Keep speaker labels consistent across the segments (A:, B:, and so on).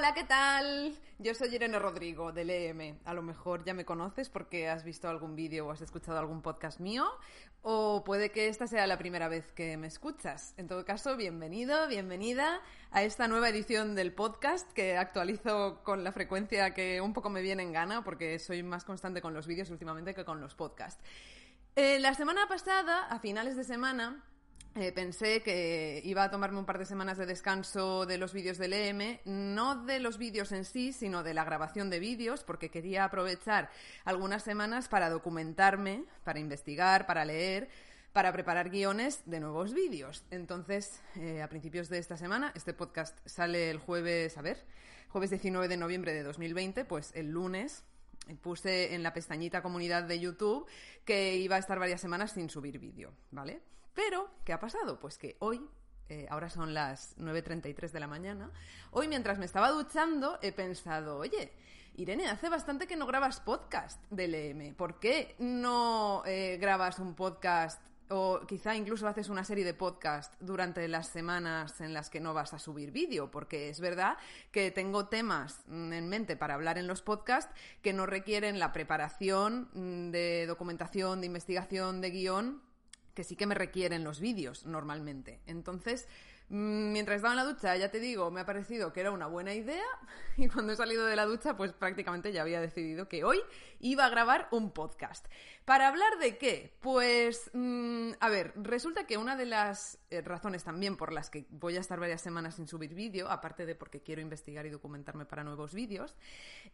A: Hola, ¿qué tal? Yo soy Irene Rodrigo del EM. A lo mejor ya me conoces porque has visto algún vídeo o has escuchado algún podcast mío, o puede que esta sea la primera vez que me escuchas. En todo caso, bienvenido, bienvenida a esta nueva edición del podcast que actualizo con la frecuencia que un poco me viene en gana porque soy más constante con los vídeos últimamente que con los podcasts. Eh, la semana pasada, a finales de semana, eh, pensé que iba a tomarme un par de semanas de descanso de los vídeos del EM, no de los vídeos en sí, sino de la grabación de vídeos, porque quería aprovechar algunas semanas para documentarme, para investigar, para leer, para preparar guiones de nuevos vídeos. Entonces, eh, a principios de esta semana, este podcast sale el jueves, a ver, jueves 19 de noviembre de 2020, pues el lunes puse en la pestañita comunidad de YouTube que iba a estar varias semanas sin subir vídeo, ¿vale? Pero, ¿qué ha pasado? Pues que hoy, eh, ahora son las 9.33 de la mañana, hoy mientras me estaba duchando he pensado, oye, Irene, hace bastante que no grabas podcast del EM. ¿Por qué no eh, grabas un podcast o quizá incluso haces una serie de podcast durante las semanas en las que no vas a subir vídeo, porque es verdad que tengo temas mm, en mente para hablar en los podcasts que no requieren la preparación mm, de documentación, de investigación, de guion que sí que me requieren los vídeos normalmente. Entonces, mm, mientras estaba en la ducha, ya te digo, me ha parecido que era una buena idea y cuando he salido de la ducha, pues prácticamente ya había decidido que hoy iba a grabar un podcast. ¿Para hablar de qué? Pues, mm, a ver, resulta que una de las eh, razones también por las que voy a estar varias semanas sin subir vídeo, aparte de porque quiero investigar y documentarme para nuevos vídeos,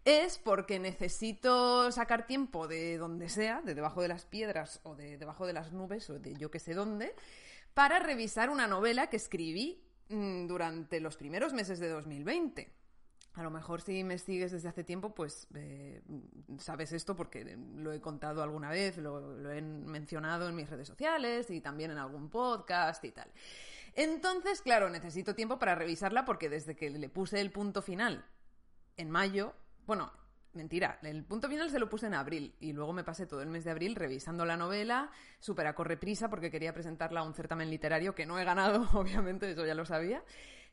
A: es porque necesito sacar tiempo de donde sea, de debajo de las piedras o de debajo de las nubes o de yo que sé dónde, para revisar una novela que escribí mm, durante los primeros meses de 2020. A lo mejor si me sigues desde hace tiempo, pues eh, sabes esto porque lo he contado alguna vez, lo, he mencionado en mis redes sociales y también en algún podcast y tal. Entonces, claro, necesito tiempo para revisarla porque desde que le puse el punto final en mayo, bueno, mentira, el punto final se lo puse en abril y luego me pasé todo el mes de abril revisando la novela, súper a correprisa porque quería presentarla a un certamen literario que no he ganado, obviamente, eso ya lo sabía.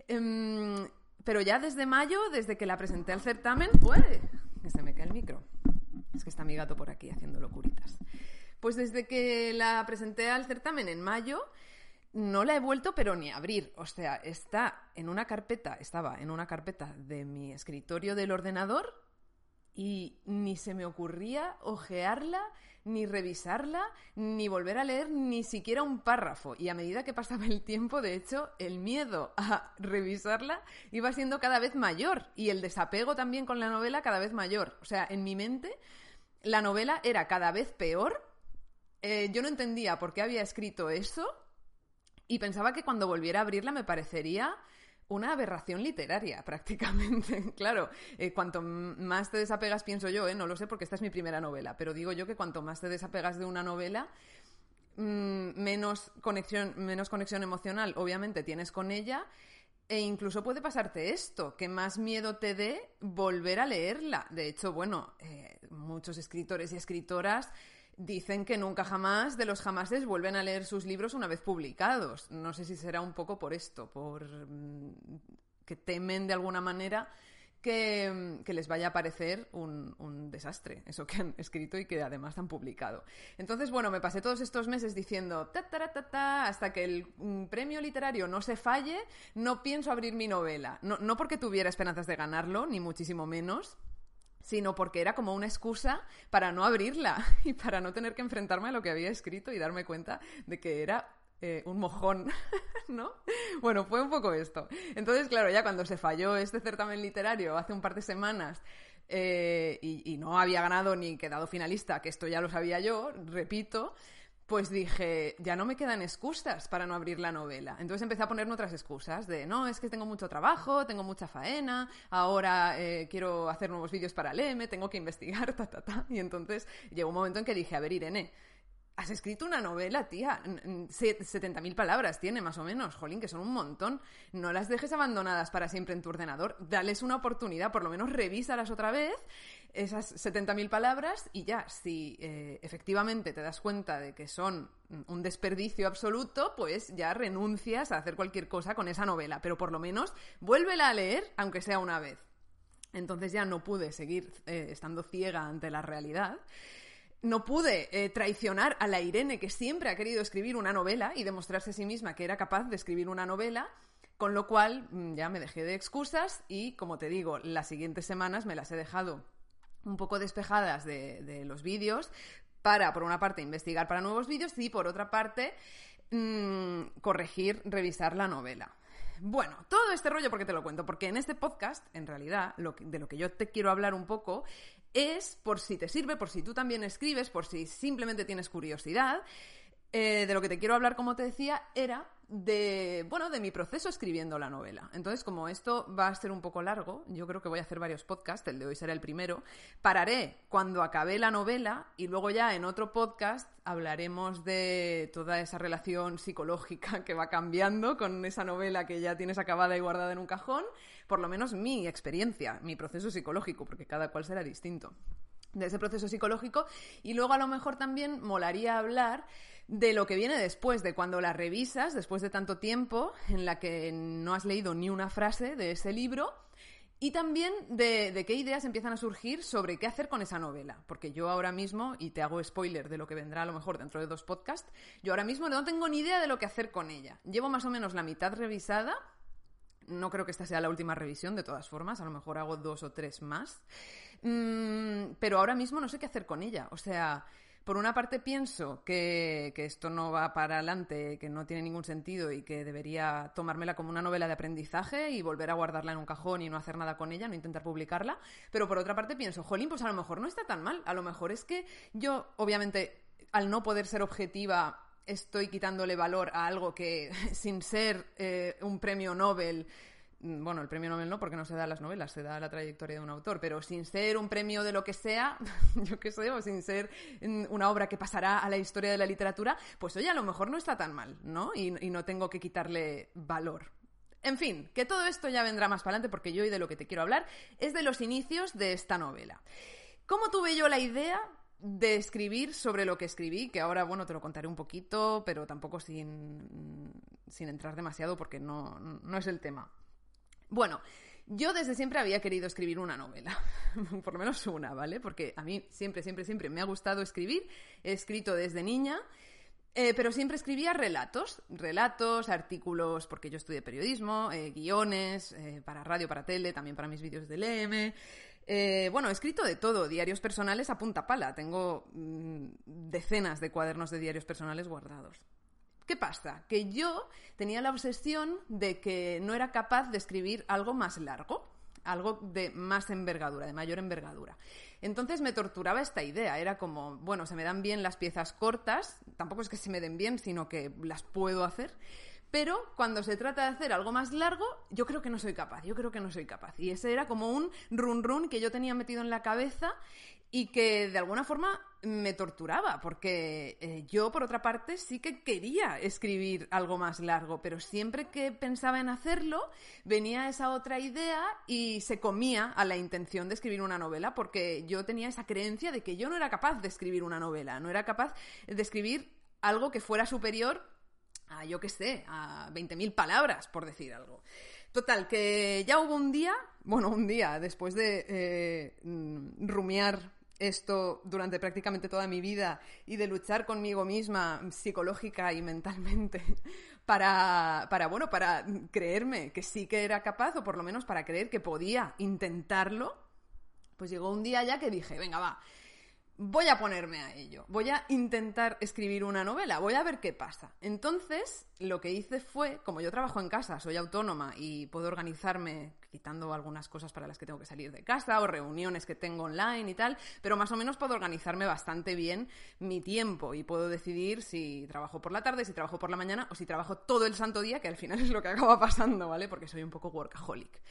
A: Em, pero ya desde mayo, desde que la presenté al certamen, ¡Uy! Que se me cae el micro. Es que está mi gato por aquí haciendo locuritas. Pues desde que la presenté al certamen en mayo, no la he vuelto, pero ni a abrir. O sea, está en una carpeta, estaba en una carpeta de mi escritorio del ordenador y ni se me ocurría ojearla, ni revisarla, ni volver a leer ni siquiera un párrafo. Y a medida que pasaba el tiempo, de hecho, el miedo a revisarla iba siendo cada vez mayor y el desapego también con la novela cada vez mayor. O sea, en mi mente la novela era cada vez peor. Eh, yo no entendía por qué había escrito eso y pensaba que cuando volviera a abrirla me parecería una aberración literaria, prácticamente. claro, eh, cuanto más te desapegas, pienso yo, ¿eh? no lo sé porque esta es mi primera novela, pero digo yo que cuanto más te desapegas de una novela, mm, menos, conexión, menos conexión emocional, obviamente, tienes con ella. E incluso puede pasarte esto, que más miedo te dé volver a leerla. De hecho, bueno, eh, muchos escritores y escritoras dicen que nunca jamás de los jamases vuelven a leer sus libros una vez publicados. No sé si será un poco por esto, por mm, que temen de alguna manera que, les vaya a parecer un, un, desastre, eso que han escrito y que además han publicado. Entonces, bueno, me pasé todos estos meses diciendo ta, ta, ta, ta, hasta que el mm, premio literario no se falle, no pienso abrir mi novela. No, no porque tuviera esperanzas de ganarlo, ni muchísimo menos, sino porque era como una excusa para no abrirla y para no tener que enfrentarme a lo que había escrito y darme cuenta de que era eh, un mojón, ¿no? Bueno, fue un poco esto. Entonces, claro, ya cuando se falló este certamen literario hace un par de semanas eh, y, y, no había ganado ni quedado finalista, que esto ya lo sabía yo, repito, pues dije, ya no me quedan excusas para no abrir la novela. Entonces empecé a ponerme otras excusas de, no, es que tengo mucho trabajo, tengo mucha faena, ahora eh, quiero hacer nuevos vídeos para LM, tengo que investigar, ta, ta, ta. Y entonces llegó un momento en que dije, a ver, Irene, Has escrito una novela, tía. 70.000 palabras tiene, más o menos. Jolín, que son un montón. No las dejes abandonadas para siempre en tu ordenador. Dales una oportunidad, por lo menos revísalas otra vez, esas 70.000 palabras, y ya, si eh, efectivamente te das cuenta de que son un desperdicio absoluto, pues ya renuncias a hacer cualquier cosa con esa novela. Pero por lo menos vuélvela a leer, aunque sea una vez. Entonces ya no pude seguir eh, estando ciega ante la realidad no pude eh, traicionar a la Irene que siempre ha querido escribir una novela y demostrarse a sí misma que era capaz de escribir una novela, con lo cual mm, ya me dejé de excusas y, como te digo, las siguientes semanas me las he dejado un poco despejadas de, los vídeos para, por una parte, investigar para nuevos vídeos y, por otra parte, mm, corregir, revisar la novela. Bueno, todo este rollo, porque te lo cuento? Porque en este podcast, en realidad, de lo que yo te quiero hablar un poco es, por si te sirve, por si tú también escribes, por si simplemente tienes curiosidad, eh, de lo que te quiero hablar, como te decía, era de, bueno, de mi proceso escribiendo la novela. Entonces, como esto va a ser un poco largo, yo creo que voy a hacer varios podcasts, el de hoy será el primero, pararé cuando acabe la novela y luego ya en otro podcast hablaremos de toda esa relación psicológica que va cambiando con esa novela que ya tienes acabada y guardada en un cajón, por lo menos mi experiencia, mi proceso psicológico, porque cada cual será distinto de ese proceso psicológico y luego a lo mejor también molaría hablar de lo que viene después, de cuando la revisas, después de tanto tiempo en la que no has leído ni una frase de ese libro, y también de, qué ideas empiezan a surgir sobre qué hacer con esa novela. Porque yo ahora mismo, y te hago spoiler de lo que vendrá a lo mejor dentro de dos podcasts, yo ahora mismo no tengo ni idea de lo que hacer con ella. Llevo más o menos la mitad revisada. No creo que esta sea la última revisión, de todas formas, a lo mejor hago dos o tres más. Mm, pero ahora mismo no sé qué hacer con ella. O sea, por una parte pienso que, esto no va para adelante, que no tiene ningún sentido y que debería tomármela como una novela de aprendizaje y volver a guardarla en un cajón y no hacer nada con ella, no intentar publicarla. Pero por otra parte pienso, jolín, pues a lo mejor no está tan mal. A lo mejor es que yo, obviamente, al no poder ser objetiva estoy quitándole valor a algo que, sin ser eh, un premio Nobel, bueno, el premio Nobel no, porque no se da a las novelas, se da a la trayectoria de un autor, pero sin ser un premio de lo que sea, yo qué sé, o sin ser una obra que pasará a la historia de la literatura, pues oye, a lo mejor no está tan mal, ¿no? Y, no tengo que quitarle valor. En fin, que todo esto ya vendrá más para adelante porque yo y de lo que te quiero hablar es de los inicios de esta novela. ¿Cómo tuve yo la idea de escribir sobre lo que escribí, que ahora, bueno, te lo contaré un poquito, pero tampoco sin, sin entrar demasiado porque no, no es el tema. Bueno, yo desde siempre había querido escribir una novela, por lo menos una, ¿vale? Porque a mí siempre, siempre, siempre me ha gustado escribir, he escrito desde niña, eh, pero siempre escribía relatos, relatos, artículos, porque yo estudié periodismo, eh, guiones, eh, para radio, para tele, también para mis vídeos de LM. bueno, he escrito de todo, diarios personales a punta pala. Tengo mm, decenas de cuadernos de diarios personales guardados. ¿Qué pasa? Que yo tenía la obsesión de que no era capaz de escribir algo más largo, algo de más envergadura, de mayor envergadura. Entonces me torturaba esta idea, era como, bueno, se me dan bien las piezas cortas, tampoco es que se me den bien, sino que las puedo hacer, pero cuando se trata de hacer algo más largo, yo creo que no soy capaz, yo creo que no soy capaz. Y ese era como un run run que yo tenía metido en la cabeza y que de alguna forma me torturaba, porque eh, yo, por otra parte, sí que quería escribir algo más largo, pero siempre que pensaba en hacerlo, venía esa otra idea y se comía a la intención de escribir una novela, porque yo tenía esa creencia de que yo no era capaz de escribir una novela, no era capaz de escribir algo que fuera superior a, yo qué sé, a 20.000 palabras, por decir algo. Total, que ya hubo un día, bueno, un día después de eh, mm, rumiar esto durante prácticamente toda mi vida y de luchar conmigo misma psicológica y mentalmente para, para, bueno, para creerme que sí que era capaz o por lo menos para creer que podía intentarlo, pues llegó un día ya que dije, venga, va, voy a ponerme a ello, voy a intentar escribir una novela, voy a ver qué pasa. Entonces, lo que hice fue, como yo trabajo en casa, soy autónoma y puedo organizarme quitando algunas cosas para las que tengo que salir de casa o reuniones que tengo online y tal, pero más o menos puedo organizarme bastante bien mi tiempo y puedo decidir si trabajo por la tarde, si trabajo por la mañana o si trabajo todo el santo día, que al final es lo que acaba pasando, ¿vale? Porque soy un poco workaholic.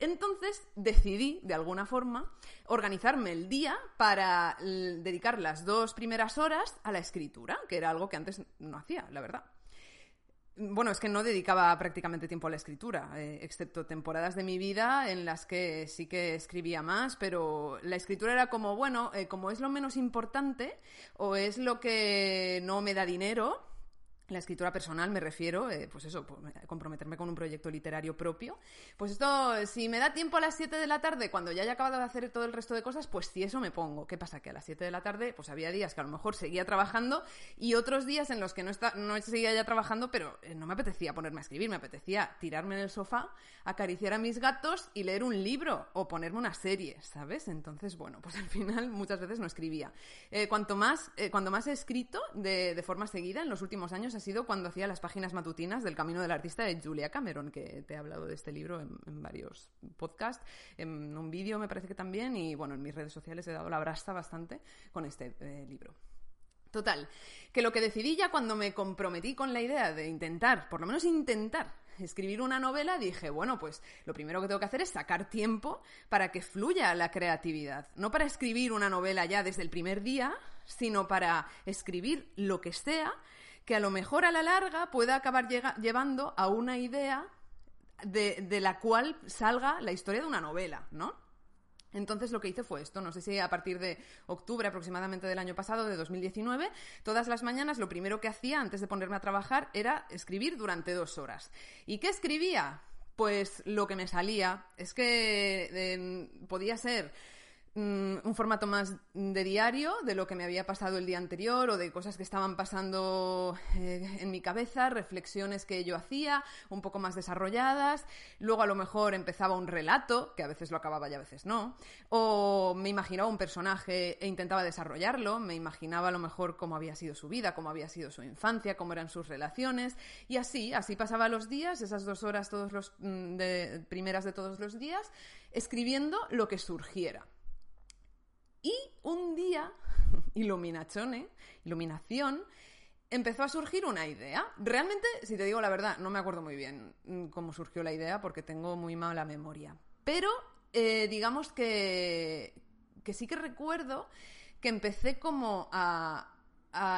A: Entonces decidí, de alguna forma, organizarme el día para dedicar las dos primeras horas a la escritura, que era algo que antes no hacía, la verdad. Bueno, es que no dedicaba prácticamente tiempo a la escritura, eh, excepto temporadas de mi vida en las que sí que escribía más, pero la escritura era como, bueno, eh, como es lo menos importante o es lo que no me da dinero, la escritura personal me refiero, eh, pues eso, comprometerme con un proyecto literario propio. Pues esto, si me da tiempo a las 7 de la tarde, cuando ya haya acabado de hacer todo el resto de cosas, pues sí, eso me pongo. ¿Qué pasa? Que a las 7 de la tarde, pues había días que a lo mejor seguía trabajando y otros días en los que no, está, no seguía ya trabajando, pero eh, no me apetecía ponerme a escribir, me apetecía tirarme en el sofá, acariciar a mis gatos y leer un libro o ponerme una serie, ¿sabes? Entonces, bueno, pues al final muchas veces no escribía. Eh, cuanto más, cuando más he escrito de, de forma seguida en los últimos años, ha sido cuando hacía las páginas matutinas del Camino del Artista de Julia Cameron, que te he hablado de este libro en, varios podcasts, en un vídeo me parece que también, y bueno, en mis redes sociales he dado la brasta bastante con este eh, libro. Total, que lo que decidí ya cuando me comprometí con la idea de intentar, por lo menos intentar, escribir una novela, dije, bueno, pues lo primero que tengo que hacer es sacar tiempo para que fluya la creatividad. No para escribir una novela ya desde el primer día, sino para escribir lo que sea que a lo mejor a la larga pueda acabar llevando a una idea de, la cual salga la historia de una novela, ¿no? Entonces lo que hice fue esto, no sé si a partir de octubre aproximadamente del año pasado, de 2019, todas las mañanas lo primero que hacía antes de ponerme a trabajar era escribir durante dos horas. ¿Y qué escribía? Pues lo que me salía. Es que eh, podía ser un formato más de diario de lo que me había pasado el día anterior o de cosas que estaban pasando eh, en mi cabeza, reflexiones que yo hacía, un poco más desarrolladas. Luego a lo mejor empezaba un relato, que a veces lo acababa y a veces no. O me imaginaba un personaje e intentaba desarrollarlo. Me imaginaba a lo mejor cómo había sido su vida, cómo había sido su infancia, cómo eran sus relaciones. Y así, así pasaba los días, esas dos horas todos los, mm, primeras de todos los días, escribiendo lo que surgiera. Y un día, iluminación, empezó a surgir una idea. Realmente, si te digo la verdad, no me acuerdo muy bien mm, cómo surgió la idea porque tengo muy mala memoria. Pero eh, digamos que, que sí que recuerdo que empecé como a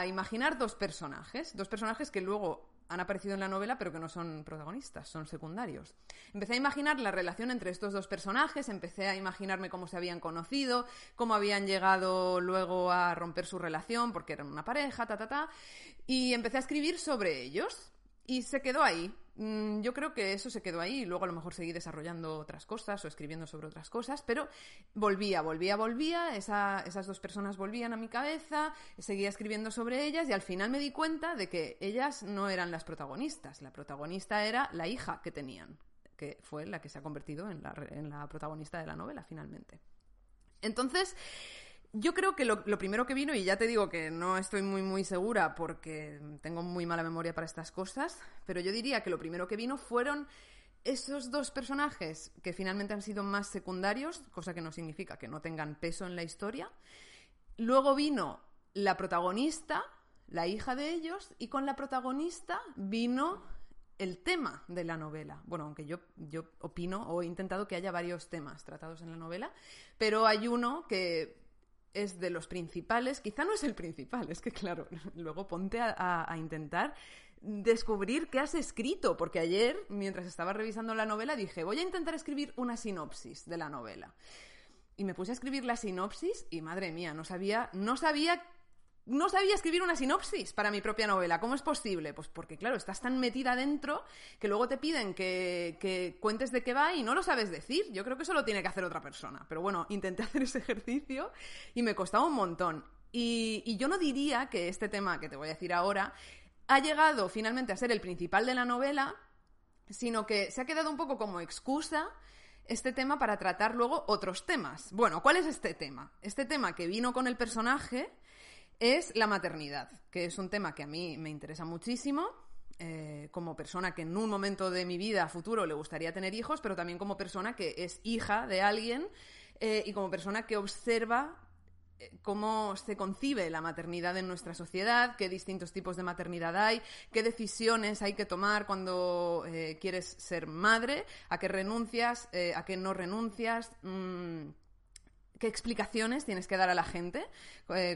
A: imaginar dos personajes, dos personajes que luego han aparecido en la novela, pero que no son protagonistas, son secundarios. Empecé a imaginar la relación entre estos dos personajes, empecé a imaginarme cómo se habían conocido, cómo habían llegado luego a romper su relación, porque eran una pareja, ta, ta, ta, y empecé a escribir sobre ellos. Y se quedó ahí. Mm, yo creo que eso se quedó ahí luego a lo mejor seguí desarrollando otras cosas o escribiendo sobre otras cosas, pero volvía, volvía, volvía, esas dos personas volvían a mi cabeza, seguía escribiendo sobre ellas y al final me di cuenta de que ellas no eran las protagonistas, la protagonista era la hija que tenían, que fue la que se ha convertido en la, en la protagonista de la novela finalmente. Entonces, yo creo que lo, primero que vino, y ya te digo que no estoy muy, muy segura porque tengo muy mala memoria para estas cosas, pero yo diría que lo primero que vino fueron esos dos personajes que finalmente han sido más secundarios, cosa que no significa que no tengan peso en la historia. Luego vino la protagonista, la hija de ellos, y con la protagonista vino el tema de la novela. Bueno, aunque yo, yo opino o he intentado que haya varios temas tratados en la novela, pero hay uno que es de los principales, quizá no es el principal, es que claro, luego ponte a, intentar descubrir qué has escrito, porque ayer, mientras estaba revisando la novela, dije, voy a intentar escribir una sinopsis de la novela. Y me puse a escribir la sinopsis y madre mía, no sabía, no sabía no sabía escribir una sinopsis para mi propia novela. ¿Cómo es posible? Pues porque, claro, estás tan metida dentro que luego te piden que, cuentes de qué va y no lo sabes decir. Yo creo que eso lo tiene que hacer otra persona. Pero bueno, intenté hacer ese ejercicio y me costaba un montón. Y, y yo no diría que este tema que te voy a decir ahora ha llegado finalmente a ser el principal de la novela, sino que se ha quedado un poco como excusa este tema para tratar luego otros temas. Bueno, ¿cuál es este tema? Este tema que vino con el personaje es la maternidad, que es un tema que a mí me interesa muchísimo. Eh, como persona que en un momento de mi vida futuro le gustaría tener hijos, pero también como persona que es hija de alguien eh, y como persona que observa eh, cómo se concibe la maternidad en nuestra sociedad, qué distintos tipos de maternidad hay, qué decisiones hay que tomar cuando quieres ser madre, a qué renuncias, a qué no renuncias. Mm, qué explicaciones tienes que dar a la gente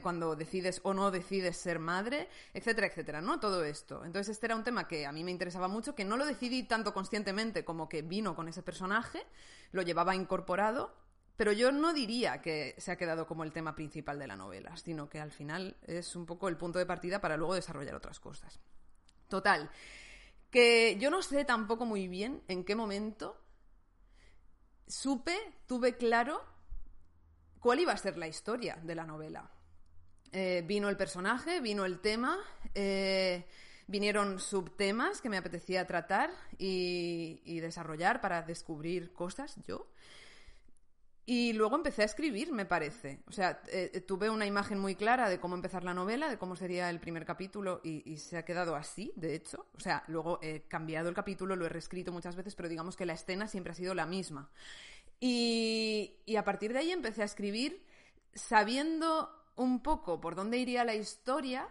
A: cuando decides o no decides ser madre, etcétera, etcétera, ¿no? Todo esto. Entonces este era un tema que a mí me interesaba mucho, que no lo decidí tanto conscientemente como que vino con ese personaje, lo llevaba incorporado pero yo no diría que se ha quedado como el tema principal de la novela, sino que al final es un poco el punto de partida para luego desarrollar otras cosas. Total, que yo no sé tampoco muy bien en qué momento supe, tuve claro cuál iba a ser la historia de la novela. Eh, vino el personaje, vino el tema, eh, vinieron subtemas que me apetecía tratar y desarrollar para descubrir cosas yo. Y luego empecé a escribir, me parece. O sea, eh, tuve una imagen muy clara de cómo empezar la novela, de cómo sería el primer capítulo y, se ha quedado así, de hecho. O sea, luego he cambiado el capítulo, lo he reescrito muchas veces, pero digamos que la escena siempre ha sido la misma. Y, y a partir de ahí empecé a escribir sabiendo un poco por dónde iría la historia,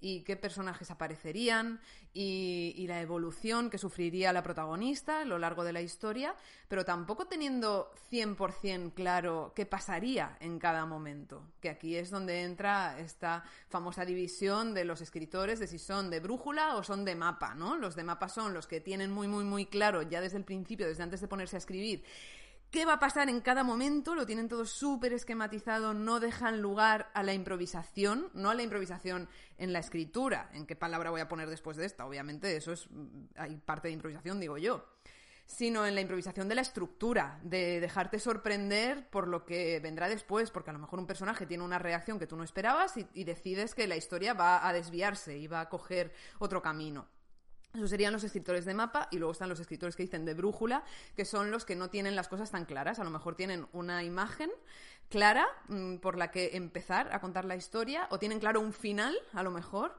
A: y qué personajes aparecerían y, la evolución que sufriría la protagonista a lo largo de la historia, pero tampoco teniendo 100% claro qué pasaría en cada momento, que aquí es donde entra esta famosa división de los escritores de si son de brújula o son de mapa, ¿no? Los de mapa son los que tienen muy, muy, muy claro ya desde el principio, desde antes de ponerse a escribir, qué va a pasar en cada momento, lo tienen todo súper esquematizado, no dejan lugar a la improvisación, no a la improvisación en la escritura, en qué palabra voy a poner después de esta, obviamente eso es, mm, hay parte de improvisación, digo yo, sino en la improvisación de la estructura, de dejarte sorprender por lo que vendrá después, porque a lo mejor un personaje tiene una reacción que tú no esperabas y, decides que la historia va a desviarse y va a coger otro camino. Esos serían los escritores de mapa y luego están los escritores que dicen de brújula, que son los que no tienen las cosas tan claras. A lo mejor tienen una imagen clara mm, por la que empezar a contar la historia o tienen claro un final, a lo mejor,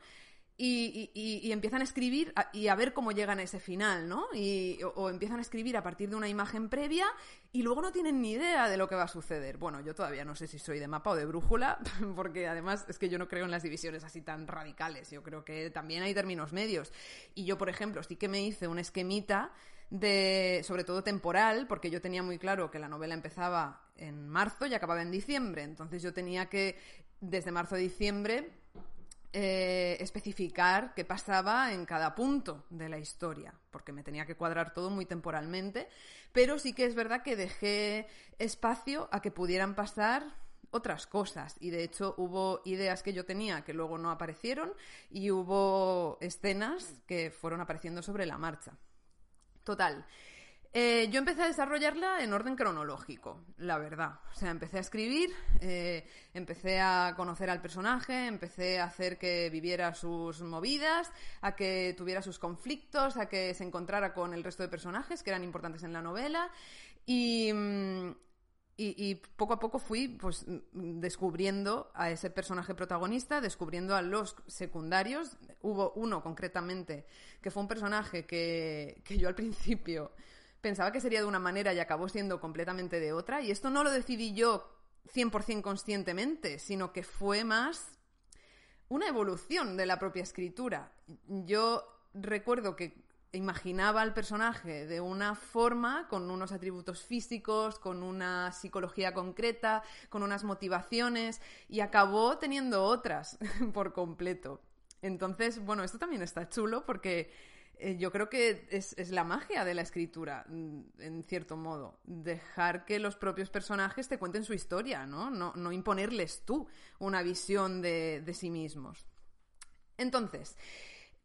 A: y, empiezan a escribir y a ver cómo llegan a ese final, ¿no? Y, o, empiezan a escribir a partir de una imagen previa y luego no tienen ni idea de lo que va a suceder. Bueno, yo todavía no sé si soy de mapa o de brújula, porque además es que yo no creo en las divisiones así tan radicales. Yo creo que también hay términos medios. Y yo, por ejemplo, sí que me hice un esquemita de, sobre todo temporal, porque yo tenía muy claro que la novela empezaba en marzo y acababa en diciembre. Entonces yo tenía que, desde marzo a diciembre, eh, especificar qué pasaba en cada punto de la historia, porque me tenía que cuadrar todo muy temporalmente, pero sí que es verdad que dejé espacio a que pudieran pasar otras cosas y de hecho hubo ideas que yo tenía que luego no aparecieron y hubo escenas que fueron apareciendo sobre la marcha. Total, eh, yo empecé a desarrollarla en orden cronológico, la verdad. O sea, empecé a escribir, eh, empecé a conocer al personaje, empecé a hacer que viviera sus movidas, a que tuviera sus conflictos, a que se encontrara con el resto de personajes que eran importantes en la novela. Y, mm, y, poco a poco fui pues descubriendo a ese personaje protagonista, descubriendo a los secundarios. Hubo uno concretamente que fue un personaje que, que yo al principio pensaba que sería de una manera y acabó siendo completamente de otra. Y esto no lo decidí yo 100% conscientemente, sino que fue más una evolución de la propia escritura. Yo recuerdo que imaginaba al personaje de una forma, con unos atributos físicos, con una psicología concreta, con unas motivaciones, y acabó teniendo otras por completo. Entonces, bueno, esto también está chulo porque eh, yo creo que es, la magia de la escritura, mm, en cierto modo. Dejar que los propios personajes te cuenten su historia, ¿no? No, imponerles tú una visión de, de sí mismos. Entonces,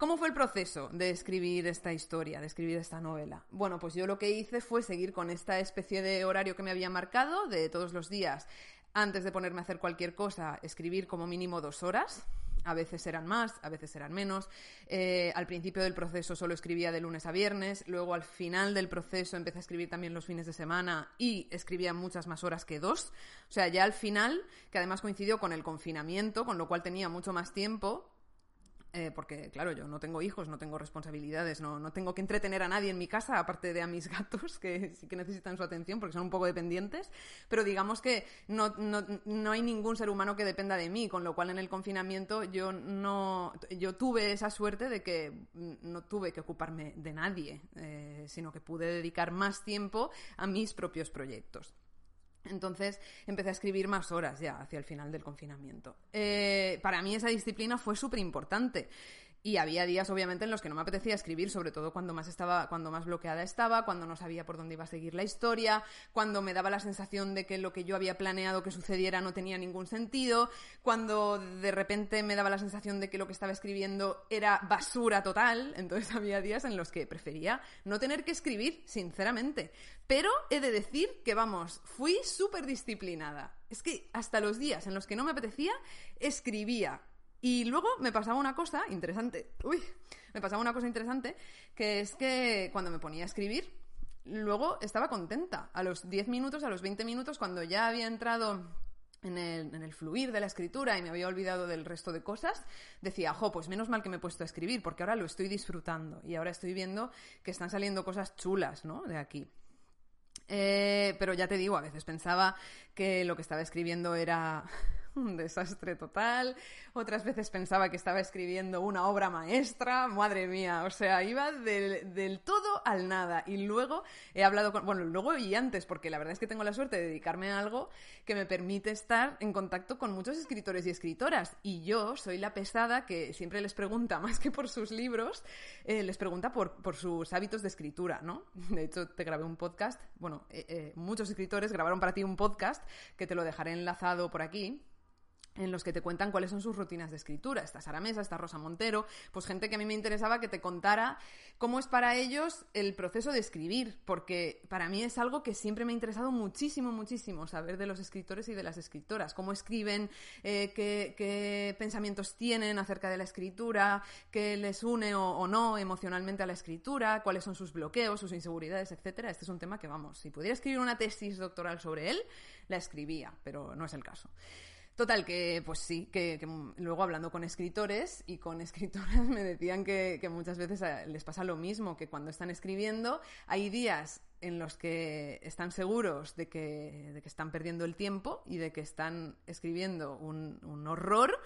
A: ¿Cómo fue el proceso de escribir esta historia, de escribir esta novela? Bueno, pues yo lo que hice fue seguir con esta especie de horario que me había marcado, de todos los días, antes de ponerme a hacer cualquier cosa, escribir como mínimo dos horas, A veces eran más, a veces eran menos. Eh, al principio del proceso solo escribía de lunes a viernes, luego al final del proceso empecé a escribir también los fines de semana y escribía muchas más horas que dos. O sea, ya al final, que además coincidió con el confinamiento, con lo cual tenía mucho más tiempo, eh, porque, claro, yo no tengo hijos, no tengo responsabilidades, no, no, tengo que entretener a nadie en mi casa, aparte de a mis gatos, que sí que necesitan su atención porque son un poco dependientes. Pero digamos que no, no, no hay ningún ser humano que dependa de mí, con lo cual en el confinamiento yo no. Yo tuve esa suerte de que no tuve que ocuparme de nadie, eh, sino que pude dedicar más tiempo a mis propios proyectos. Entonces empecé a escribir más horas ya hacia el final del confinamiento. Eh, para mí esa disciplina fue súper importante. Y había días, obviamente, en los que no me apetecía escribir, sobre todo cuando más estaba, cuando más bloqueada estaba, cuando no sabía por dónde iba a seguir la historia, cuando me daba la sensación de que lo que yo había planeado que sucediera no tenía ningún sentido, cuando de repente me daba la sensación de que lo que estaba escribiendo era basura total. Entonces había días en los que prefería no tener que escribir, sinceramente. Pero he de decir que, vamos, fui súper disciplinada. Es que hasta los días en los que no me apetecía, escribía y luego me pasaba una cosa interesante. Uy, me pasaba una cosa interesante, que es que cuando me ponía a escribir, luego estaba contenta. A los 10 minutos, a los 20 minutos, cuando ya había entrado en el, fluir de la escritura y me había olvidado del resto de cosas, decía, jo, pues menos mal que me he puesto a escribir, porque ahora lo estoy disfrutando y ahora estoy viendo que están saliendo cosas chulas, ¿no? De aquí. Eh, pero ya te digo, a veces pensaba que lo que estaba escribiendo era un desastre total. Otras veces pensaba que estaba escribiendo una obra maestra. Madre mía, o sea, iba del, todo al nada. Y luego he hablado con. Bueno, luego y antes, porque la verdad es que tengo la suerte de dedicarme a algo que me permite estar en contacto con muchos escritores y escritoras. Y yo soy la pesada que siempre les pregunta, más que por sus libros, eh, les pregunta por, por, sus hábitos de escritura, ¿no? De hecho, te grabé un podcast. Bueno, eh, eh, muchos escritores grabaron para ti un podcast que te lo dejaré enlazado por aquí en los que te cuentan cuáles son sus rutinas de escritura. Está Sara Mesa, está Rosa Montero, pues gente que a mí me interesaba que te contara cómo es para ellos el proceso de escribir, porque para mí es algo que siempre me ha interesado muchísimo, muchísimo, saber de los escritores y de las escritoras, cómo escriben, eh, qué, pensamientos tienen acerca de la escritura, qué les une o, no emocionalmente a la escritura, cuáles son sus bloqueos, sus inseguridades, etcétera. Este es un tema que, vamos, si pudiera escribir una tesis doctoral sobre él, la escribía, pero no es el caso. Total, que pues sí, que, luego hablando con escritores y con escritoras me decían que, muchas veces eh, les pasa lo mismo, que cuando están escribiendo hay días en los que están seguros de que, de que están perdiendo el tiempo y de que están escribiendo un, un horror.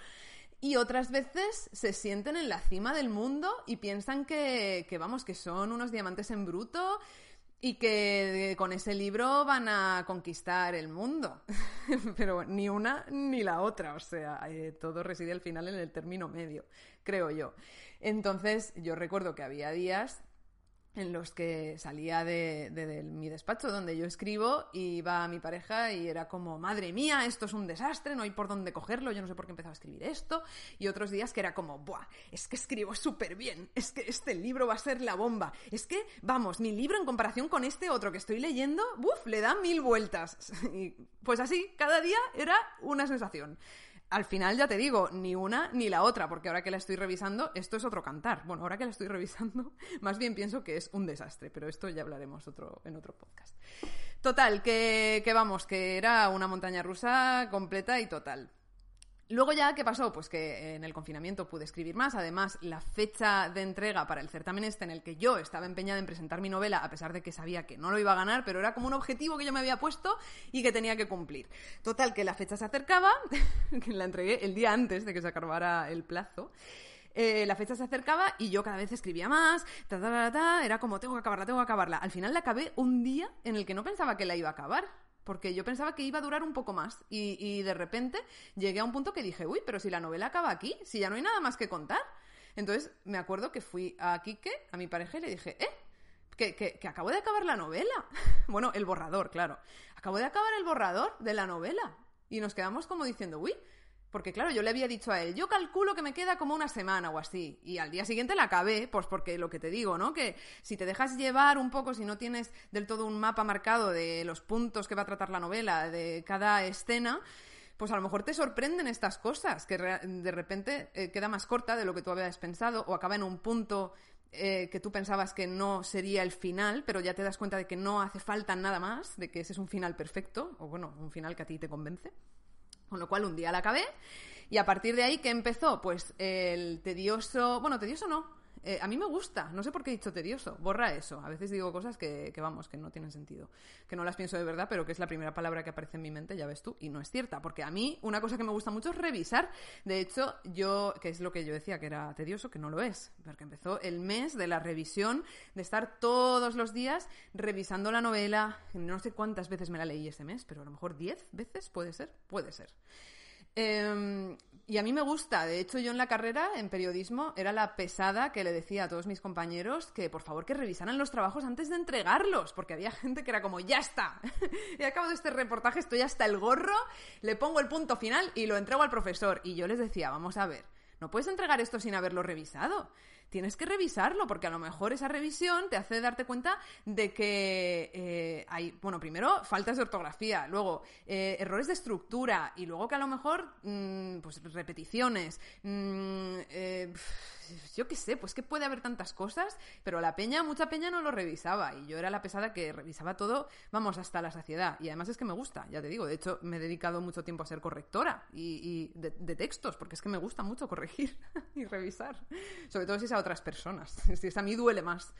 A: Y otras veces se sienten en la cima del mundo y piensan que, que, vamos, que son unos diamantes en bruto y que con ese libro van a conquistar el mundo. Pero ni una ni la otra, o sea, eh, todo reside al final en el término medio, creo yo. Entonces, yo recuerdo que había días en los que salía de, mi despacho donde yo escribo y iba mi pareja y era como, madre mía, esto es un desastre, no hay por dónde cogerlo, yo no sé por qué empezaba a escribir esto. Y otros días que era como, buah, es que escribo súper bien, es que este libro va a ser la bomba, es que, vamos, mi libro en comparación con este otro que estoy leyendo, ¡buf!, le da mil vueltas. Y pues así, cada día era una sensación al final ya te digo, ni una ni la otra, porque ahora que la estoy revisando, esto es otro cantar. Bueno, ahora que la estoy revisando, más bien pienso que es un desastre, pero esto ya hablaremos otro, en otro podcast. Total, que, que vamos, que era una montaña rusa completa y total. Luego ya, ¿qué pasó? Pues que en el confinamiento pude escribir más. Además, la fecha de entrega para el certamen este en el que yo estaba empeñada en presentar mi novela, a pesar de que sabía que no lo iba a ganar, pero era como un objetivo que yo me había puesto y que tenía que cumplir. Total, que la fecha se acercaba, que la entregué el día antes de que se acabara el plazo. Eh, la fecha se acercaba y yo cada vez escribía más, era como, tengo que acabarla, tengo que acabarla. Al final la acabé un día en el que no pensaba que la iba a acabar porque yo pensaba que iba a durar un poco más y, de repente llegué a un punto que dije, uy, pero si la novela acaba aquí, si ya no hay nada más que contar. Entonces me acuerdo que fui a Quique, a mi pareja, y le dije, eh, que, que, que acabo de acabar la novela. bueno, el borrador, claro. Acabo de acabar el borrador de la novela. Y nos quedamos como diciendo, uy, porque claro, yo le había dicho a él, yo calculo que me queda como una semana o así. Y al día siguiente la acabé, pues porque lo que te digo, ¿no? Que si te dejas llevar un poco, si no tienes del todo un mapa marcado de los puntos que va a tratar la novela, de cada escena, pues a lo mejor te sorprenden estas cosas, que de repente eh, queda más corta de lo que tú habías pensado o acaba en un punto eh, que tú pensabas que no sería el final, pero ya te das cuenta de que no hace falta nada más, de que ese es un final perfecto, o bueno, un final que a ti te convence. Con lo cual un día la acabé y a partir de ahí, ¿qué empezó? Pues el tedioso, bueno, tedioso no, eh, a mí me gusta, no sé por qué he dicho tedioso, borra eso. A veces digo cosas que, vamos, que no tienen sentido, que no las pienso de verdad, pero que es la primera palabra que aparece en mi mente, ya ves tú, y no es cierta, porque a mí una cosa que me gusta mucho es revisar. De hecho, yo, que es lo que yo decía que era tedioso, que no lo es, porque empezó el mes de la revisión, de estar todos los días revisando la novela, no sé cuántas veces me la leí ese mes, pero a lo mejor diez veces puede ser, puede ser. Em, y a mí me gusta. De hecho, yo en la carrera, en periodismo, era la pesada que le decía a todos mis compañeros que por favor que revisaran los trabajos antes de entregarlos, porque había gente que era como, ya está, he acabado este reportaje, estoy hasta el gorro, le pongo el punto final y lo entrego al profesor. Y yo les decía, vamos a ver, no puedes entregar esto sin haberlo revisado tienes que revisarlo, porque a lo mejor esa revisión te hace darte cuenta de que eh, hay, bueno, primero faltas de ortografía, luego eh, errores de estructura y luego que a lo mejor, mm, pues repeticiones, mm, eh, yo qué sé, pues que puede haber tantas cosas, pero la peña, mucha peña no lo revisaba y yo era la pesada que revisaba todo, vamos, hasta la saciedad. Y además es que me gusta, ya te digo, de hecho me he dedicado mucho tiempo a ser correctora y, de, textos, porque es que me gusta mucho corregir y revisar, sobre todo si es a otras personas, si es a mí duele más.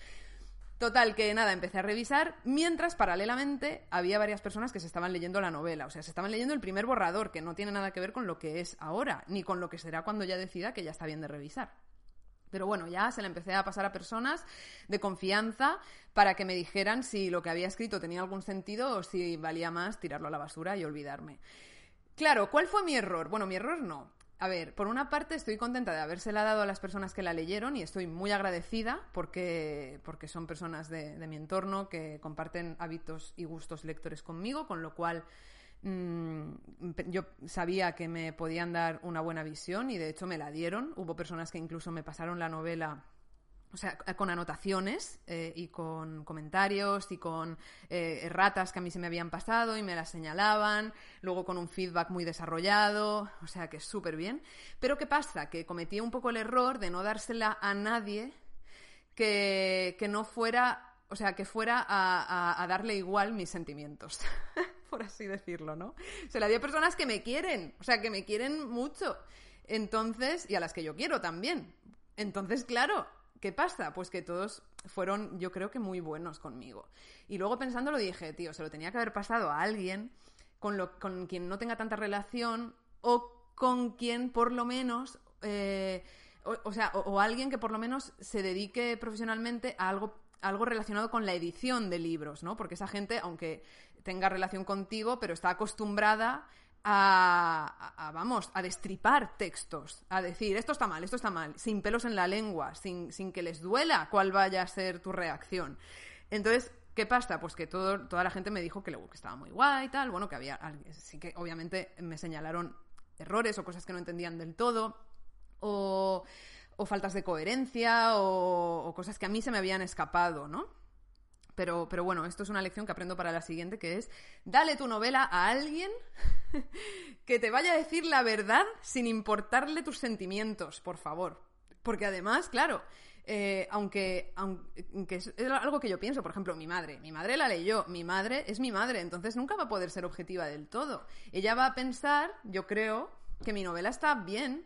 A: Total, que nada, empecé a revisar, mientras paralelamente había varias personas que se estaban leyendo la novela, o sea, se estaban leyendo el primer borrador, que no tiene nada que ver con lo que es ahora, ni con lo que será cuando ya decida que ya está bien de revisar. Pero bueno, ya se le empecé a pasar a personas de confianza para que me dijeran si lo que había escrito tenía algún sentido o si valía más tirarlo a la basura y olvidarme. Claro, ¿cuál fue mi error? Bueno, mi error no. A ver, por una parte estoy contenta de habérsela dado a las personas que la leyeron y estoy muy agradecida porque, porque son personas de, de mi entorno que comparten hábitos y gustos lectores conmigo, con lo cual Mm, yo sabía que me podían dar una buena visión y de hecho me la dieron. Hubo personas que incluso me pasaron la novela o sea, con anotaciones eh, y con comentarios y con eh, que a mí se me habían pasado y me las señalaban, luego con un feedback muy desarrollado, o sea que súper bien. Pero ¿qué pasa? Que cometí un poco el error de no dársela a nadie que, que no fuera, o sea, que fuera a darle igual mis sentimientos. por así decirlo, ¿no? Se la dio a personas que me quieren, o sea, que me quieren mucho. Entonces, y a las que yo quiero también. Entonces, claro, ¿qué pasa? Pues que todos fueron, yo creo que muy buenos conmigo. Y luego pensándolo dije, tío, se lo tenía que haber pasado a alguien con, lo, con quien no tenga tanta relación o con quien por lo menos... Eh, o, sea, o, o, alguien que por lo menos se dedique profesionalmente a algo, algo relacionado con la edición de libros, ¿no? Porque esa gente, aunque tenga relación contigo, pero está acostumbrada a, vamos, a destripar textos, a decir, esto está mal, esto está mal, sin pelos en la lengua, sin, sin que les duela cuál vaya a ser tu reacción. Entonces, ¿Qué pasa? Pues que todo, toda la gente me dijo que, que estaba muy guay y tal. Bueno, que había. Sí que obviamente me señalaron errores o cosas que no entendían del todo. O, o faltas de coherencia. O, cosas que a mí se me habían escapado, ¿no? Pero, pero bueno, esto es una lección que aprendo para la siguiente, que es, dale tu novela a alguien que te vaya a decir la verdad sin importarle tus sentimientos, por favor. Porque además, claro, eh, aunque, aunque es algo que yo pienso, por ejemplo, mi madre, mi madre la leyó, mi madre es mi madre, entonces nunca va a poder ser objetiva del todo. Ella va a pensar, yo creo, que mi novela está bien,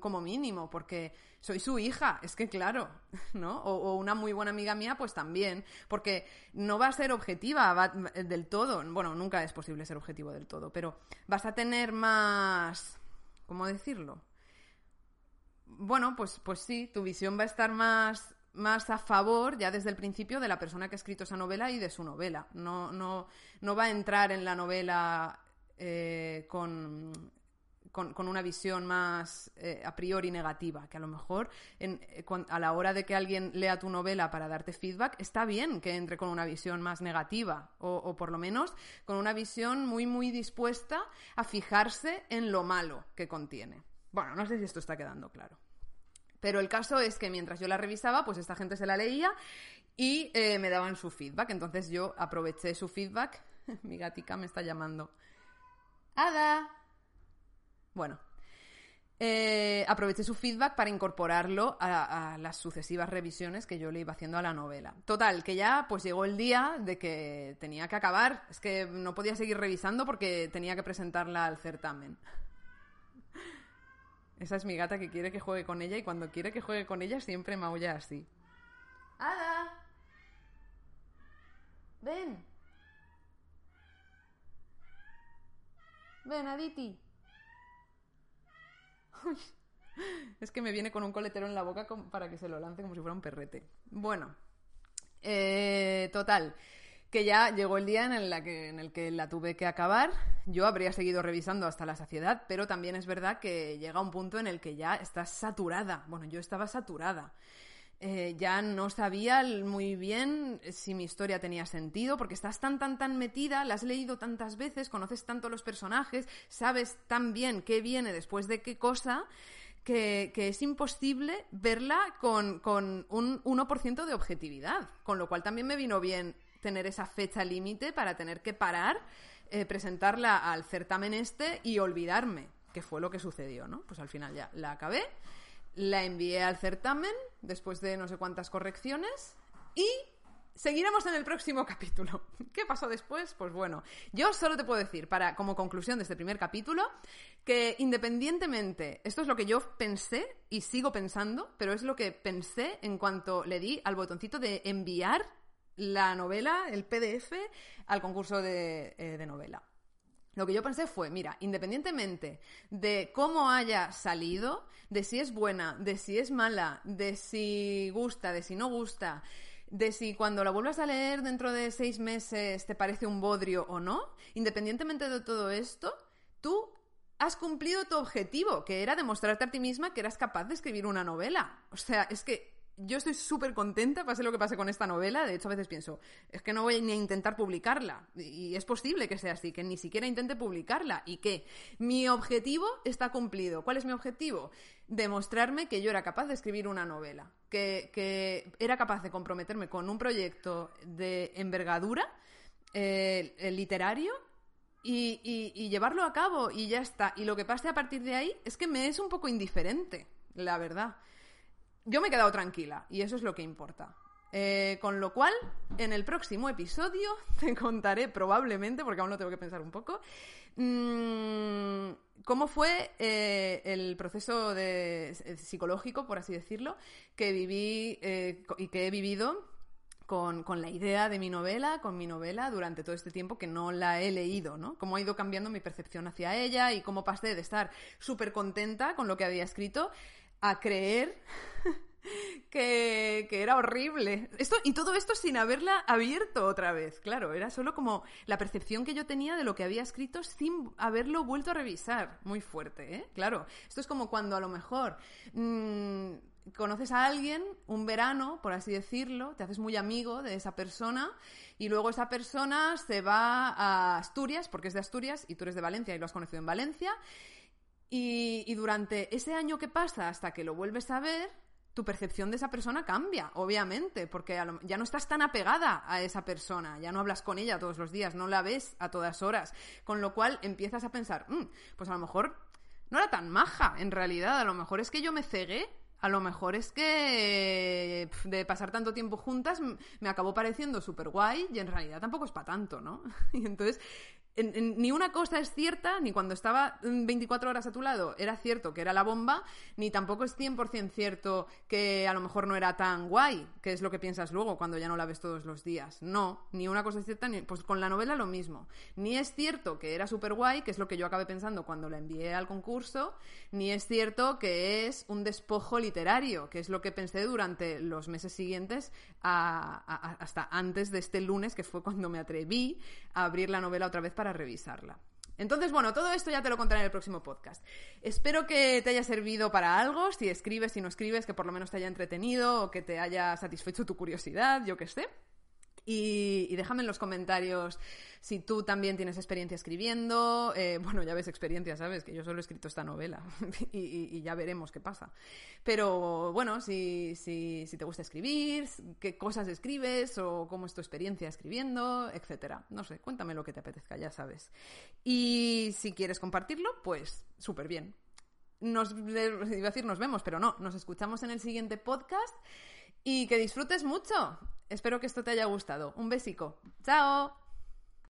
A: como mínimo, porque soy su hija, es que claro, ¿no? O, una muy buena amiga mía, pues también, porque no va a ser objetiva del todo, bueno, nunca es posible ser objetivo del todo, pero vas a tener más, ¿cómo decirlo? Bueno, pues, pues sí, tu visión va a estar más, más a favor ya desde el principio de la persona que ha escrito esa novela y de su novela. No, no, no va a entrar en la novela eh, con con, una visión más eh, a priori negativa, que a lo mejor eh, a la hora de que alguien lea tu novela para darte feedback, está bien que entre con una visión más negativa o, por lo menos con una visión muy, muy dispuesta a fijarse en lo malo que contiene. Bueno, no sé si esto está quedando claro. Pero el caso es que mientras yo la revisaba, pues esta gente se la leía y eh, me daban su feedback. Entonces yo aproveché su feedback. Mi gatica me está llamando. Ada, Bueno, eh, aproveché su feedback para incorporarlo a, las sucesivas revisiones que yo le iba haciendo a la novela. Total, que ya pues llegó el día de que tenía que acabar. Es que no podía seguir revisando porque tenía que presentarla al certamen. Esa es mi gata que quiere que juegue con ella y cuando quiere que juegue con ella siempre maulla así. ¡Ada! ¡Ven! ¡Ven, Aditi! Es que me viene con un coletero en la boca para que se lo lance como si fuera un perrete. Bueno, eh, total, que ya llegó el día en el, que, en el que la tuve que acabar. Yo habría seguido revisando hasta la saciedad, pero también es verdad que llega un punto en el que ya estás saturada. Bueno, yo estaba saturada. Eh, ya no sabía muy bien si mi historia tenía sentido, porque estás tan, tan, tan metida, la has leído tantas veces, conoces tanto los personajes, sabes tan bien qué viene después de qué cosa, que, que es imposible verla con, con un 1% de objetividad. Con lo cual también me vino bien tener esa fecha límite para tener que parar, eh, presentarla al certamen este y olvidarme, que fue lo que sucedió, ¿no? Pues al final ya la acabé la envié al certamen después de no sé cuántas correcciones y seguiremos en el próximo capítulo. ¿Qué pasó después? Pues bueno, yo solo te puedo decir, para como conclusión de este primer capítulo, que independientemente, esto es lo que yo pensé y sigo pensando, pero es lo que pensé en cuanto le di al botoncito de enviar la novela, el PDF, al concurso de, eh, de novela. Lo que yo pensé fue, mira, independientemente de cómo haya salido, de si es buena, de si es mala, de si gusta, de si no gusta, de si cuando la vuelvas a leer dentro de seis meses te parece un bodrio o no, independientemente de todo esto, tú has cumplido tu objetivo, que era demostrarte a ti misma que eras capaz de escribir una novela. O sea, es que yo estoy súper contenta, pase lo que pase con esta novela. De hecho, a veces pienso, es que no voy ni a intentar publicarla. Y es posible que sea así, que ni siquiera intente publicarla. Y que mi objetivo está cumplido. ¿Cuál es mi objetivo? Demostrarme que yo era capaz de escribir una novela. Que, era capaz de comprometerme con un proyecto de envergadura eh, literario y, y llevarlo a cabo. Y ya está. Y lo que pase a partir de ahí es que me es un poco indiferente, la verdad yo me he quedado tranquila y eso es lo que importa. Eh, con lo cual, en el próximo episodio te contaré probablemente, porque aún lo tengo que pensar un poco, mmm, cómo fue eh, el proceso eh, psicológico, por así decirlo, que viví y que he vivido con, con, la idea de mi novela, con mi novela, durante todo este tiempo que no la he leído, ¿no? Cómo ha ido cambiando mi percepción hacia ella y cómo pasé de estar súper contenta con lo que había escrito a creer que, que, era horrible. Esto, y todo esto sin haberla abierto otra vez, claro, era solo como la percepción que yo tenía de lo que había escrito sin haberlo vuelto a revisar. Muy fuerte, ¿eh? Claro. Esto es como cuando a lo mejor mmm, conoces a alguien un verano, por así decirlo, te haces muy amigo de esa persona y luego esa persona se va a Asturias, porque es de Asturias y tú eres de Valencia y lo has conocido en Valencia. Y, durante ese año que pasa hasta que lo vuelves a ver, tu percepción de esa persona cambia, obviamente, porque ya no estás tan apegada a esa persona, ya no hablas con ella todos los días, no la ves a todas horas, con lo cual empiezas a pensar, mmm, pues a lo mejor no era tan maja, en realidad, a lo mejor es que yo me cegué a lo mejor es que de pasar tanto tiempo juntas me acabó pareciendo súper guay y en realidad tampoco es para tanto, ¿no? Y entonces ni una cosa es cierta, ni cuando estaba 24 horas a tu lado era cierto que era la bomba, ni tampoco es 100% cierto que a lo mejor no era tan guay, que es lo que piensas luego cuando ya no la ves todos los días. No, ni una cosa es cierta, ni, pues con la novela lo mismo. Ni es cierto que era súper guay, que es lo que yo acabé pensando cuando la envié al concurso, ni es cierto que es un despojo literario, que es lo que pensé durante los meses siguientes hasta antes de este lunes, que fue cuando me atreví a abrir la novela otra vez para revisarla. Entonces, bueno, todo esto ya te lo contaré en el próximo podcast. Espero que te haya servido para algo, si escribes, si no escribes, que por lo menos te haya entretenido o que te haya satisfecho tu curiosidad, yo que sé. Y, déjame en los comentarios si tú también tienes experiencia escribiendo. Eh, bueno, ya ves experiencia, ¿sabes? Que yo solo he escrito esta novela y, ya veremos qué pasa. Pero bueno, si, si, te gusta escribir, qué cosas escribes o cómo es tu experiencia escribiendo, etcétera. No sé, cuéntame lo que te apetezca, ya sabes. Y si quieres compartirlo, pues súper bien. Nos, iba a decir nos vemos, pero no, nos escuchamos en el siguiente podcast y que disfrutes mucho. Espero que esto te haya gustado. Un besico. Chao.